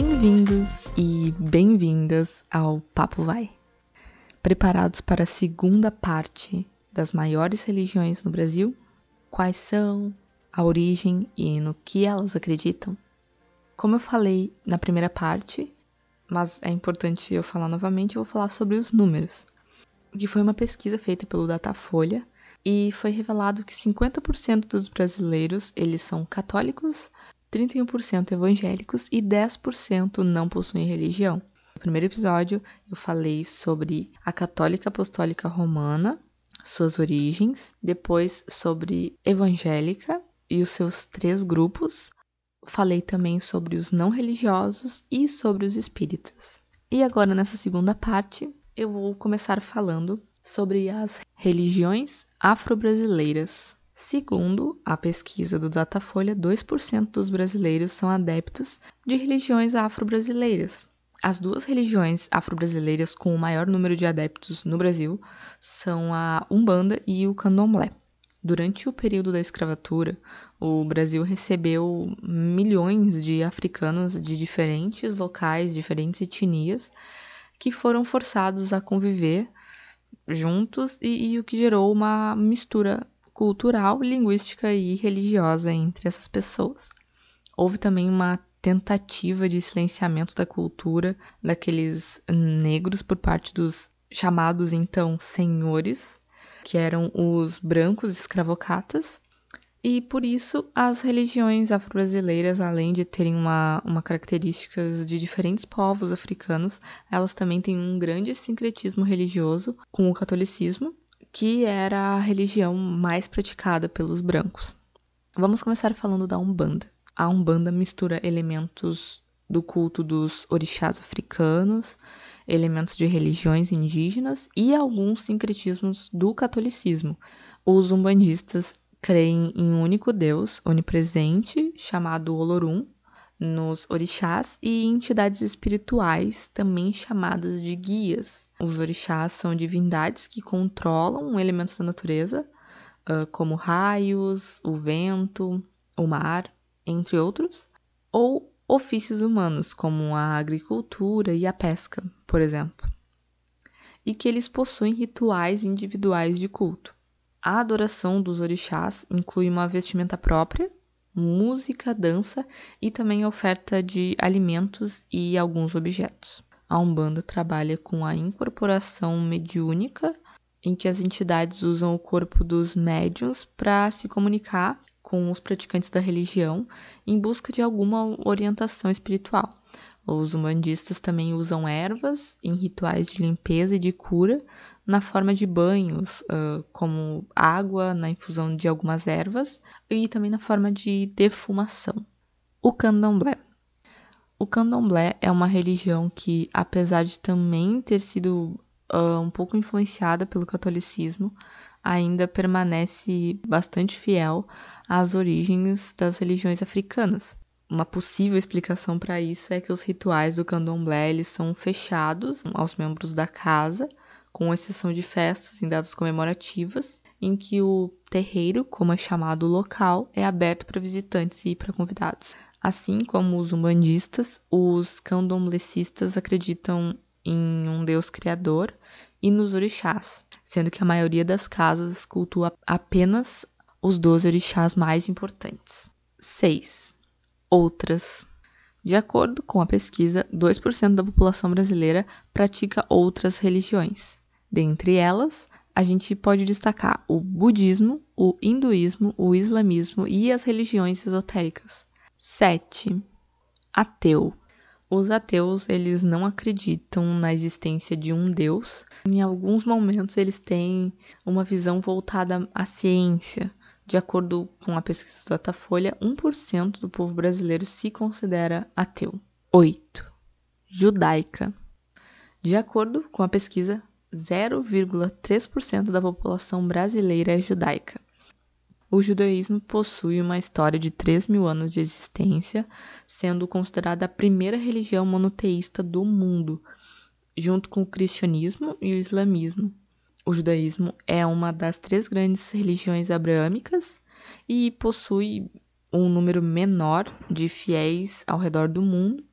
Bem-vindos e bem-vindas ao Papo Vai. Preparados para a segunda parte das maiores religiões no Brasil? Quais são, a origem e no que elas acreditam? Como eu falei na primeira parte, mas é importante eu falar novamente, eu vou falar sobre os números. Que foi uma pesquisa feita pelo Datafolha e foi revelado que 50% dos brasileiros eles são católicos, 31% evangélicos e 10% não possuem religião. No primeiro episódio, eu falei sobre a Católica Apostólica Romana, suas origens, depois sobre evangélica e os seus três grupos. Falei também sobre os não religiosos e sobre os espíritas. E agora, nessa segunda parte, eu vou começar falando sobre as religiões afro-brasileiras. Segundo a pesquisa do Datafolha, 2% dos brasileiros são adeptos de religiões afro-brasileiras. As duas religiões afro-brasileiras com o maior número de adeptos no Brasil são a Umbanda e o Candomblé. Durante o período da escravatura, o Brasil recebeu milhões de africanos de diferentes locais, diferentes etnias, que foram forçados a conviver juntos e, e o que gerou uma mistura cultural, linguística e religiosa entre essas pessoas. Houve também uma tentativa de silenciamento da cultura daqueles negros por parte dos chamados então senhores, que eram os brancos escravocatas, e por isso as religiões afro-brasileiras, além de terem uma, uma características de diferentes povos africanos, elas também têm um grande sincretismo religioso com o catolicismo que era a religião mais praticada pelos brancos. Vamos começar falando da Umbanda. A Umbanda mistura elementos do culto dos orixás africanos, elementos de religiões indígenas e alguns sincretismos do catolicismo. Os umbandistas creem em um único Deus onipresente, chamado Olorum, nos orixás e entidades espirituais, também chamadas de guias, os orixás são divindades que controlam elementos da natureza, como raios, o vento, o mar, entre outros, ou ofícios humanos, como a agricultura e a pesca, por exemplo, e que eles possuem rituais individuais de culto. A adoração dos orixás inclui uma vestimenta própria, música, dança e também oferta de alimentos e alguns objetos. A Umbanda trabalha com a incorporação mediúnica, em que as entidades usam o corpo dos médiuns para se comunicar com os praticantes da religião em busca de alguma orientação espiritual. Os umbandistas também usam ervas em rituais de limpeza e de cura na forma de banhos, como água na infusão de algumas ervas e também na forma de defumação. O candomblé. O candomblé é uma religião que, apesar de também ter sido uh, um pouco influenciada pelo catolicismo, ainda permanece bastante fiel às origens das religiões africanas. Uma possível explicação para isso é que os rituais do candomblé eles são fechados aos membros da casa, com exceção de festas em datas comemorativas, em que o terreiro, como é chamado o local, é aberto para visitantes e para convidados. Assim como os umbandistas, os candomblecistas acreditam em um Deus criador e nos orixás, sendo que a maioria das casas cultua apenas os 12 orixás mais importantes. 6. Outras. De acordo com a pesquisa, 2% da população brasileira pratica outras religiões. Dentre elas, a gente pode destacar o budismo, o hinduísmo, o islamismo e as religiões esotéricas. 7. Ateu. Os ateus, eles não acreditam na existência de um Deus. Em alguns momentos eles têm uma visão voltada à ciência. De acordo com a pesquisa do Datafolha, 1% do povo brasileiro se considera ateu. 8. Judaica. De acordo com a pesquisa, 0,3% da população brasileira é judaica. O judaísmo possui uma história de 3 mil anos de existência, sendo considerada a primeira religião monoteísta do mundo, junto com o cristianismo e o islamismo. O judaísmo é uma das três grandes religiões abraâmicas e possui um número menor de fiéis ao redor do mundo,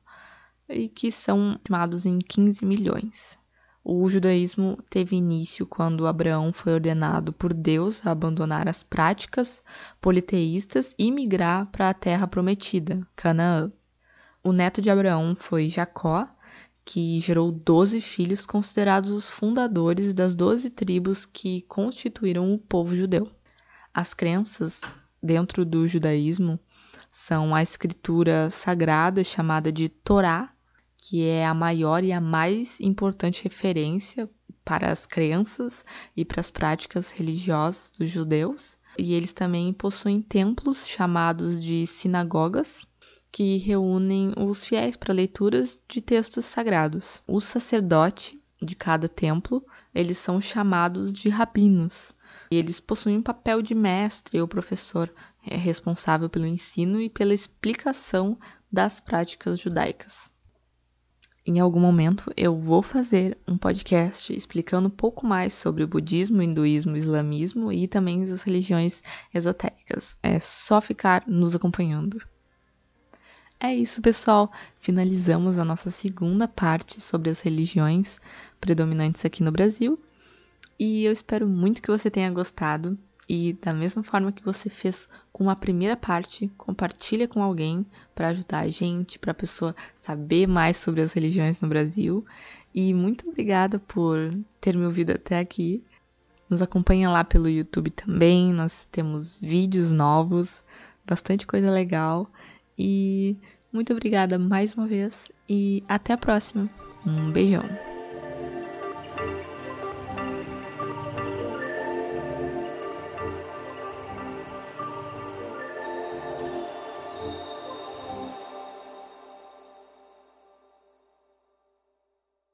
e que são estimados em 15 milhões. O judaísmo teve início quando Abraão foi ordenado por Deus a abandonar as práticas politeístas e migrar para a terra prometida, Canaã. O neto de Abraão foi Jacó, que gerou doze filhos considerados os fundadores das doze tribos que constituíram o povo judeu. As crenças dentro do judaísmo são a escritura sagrada chamada de Torá, que é a maior e a mais importante referência para as crenças e para as práticas religiosas dos judeus. E eles também possuem templos chamados de sinagogas, que reúnem os fiéis para leituras de textos sagrados. O sacerdote de cada templo, eles são chamados de rabinos. E eles possuem um papel de mestre ou professor é responsável pelo ensino e pela explicação das práticas judaicas em algum momento eu vou fazer um podcast explicando um pouco mais sobre o budismo, hinduísmo, islamismo e também as religiões esotéricas. É só ficar nos acompanhando. É isso, pessoal. Finalizamos a nossa segunda parte sobre as religiões predominantes aqui no Brasil. E eu espero muito que você tenha gostado. E da mesma forma que você fez com a primeira parte, compartilha com alguém para ajudar a gente, para a pessoa saber mais sobre as religiões no Brasil. E muito obrigada por ter me ouvido até aqui. Nos acompanha lá pelo YouTube também, nós temos vídeos novos, bastante coisa legal. E muito obrigada mais uma vez e até a próxima. Um beijão.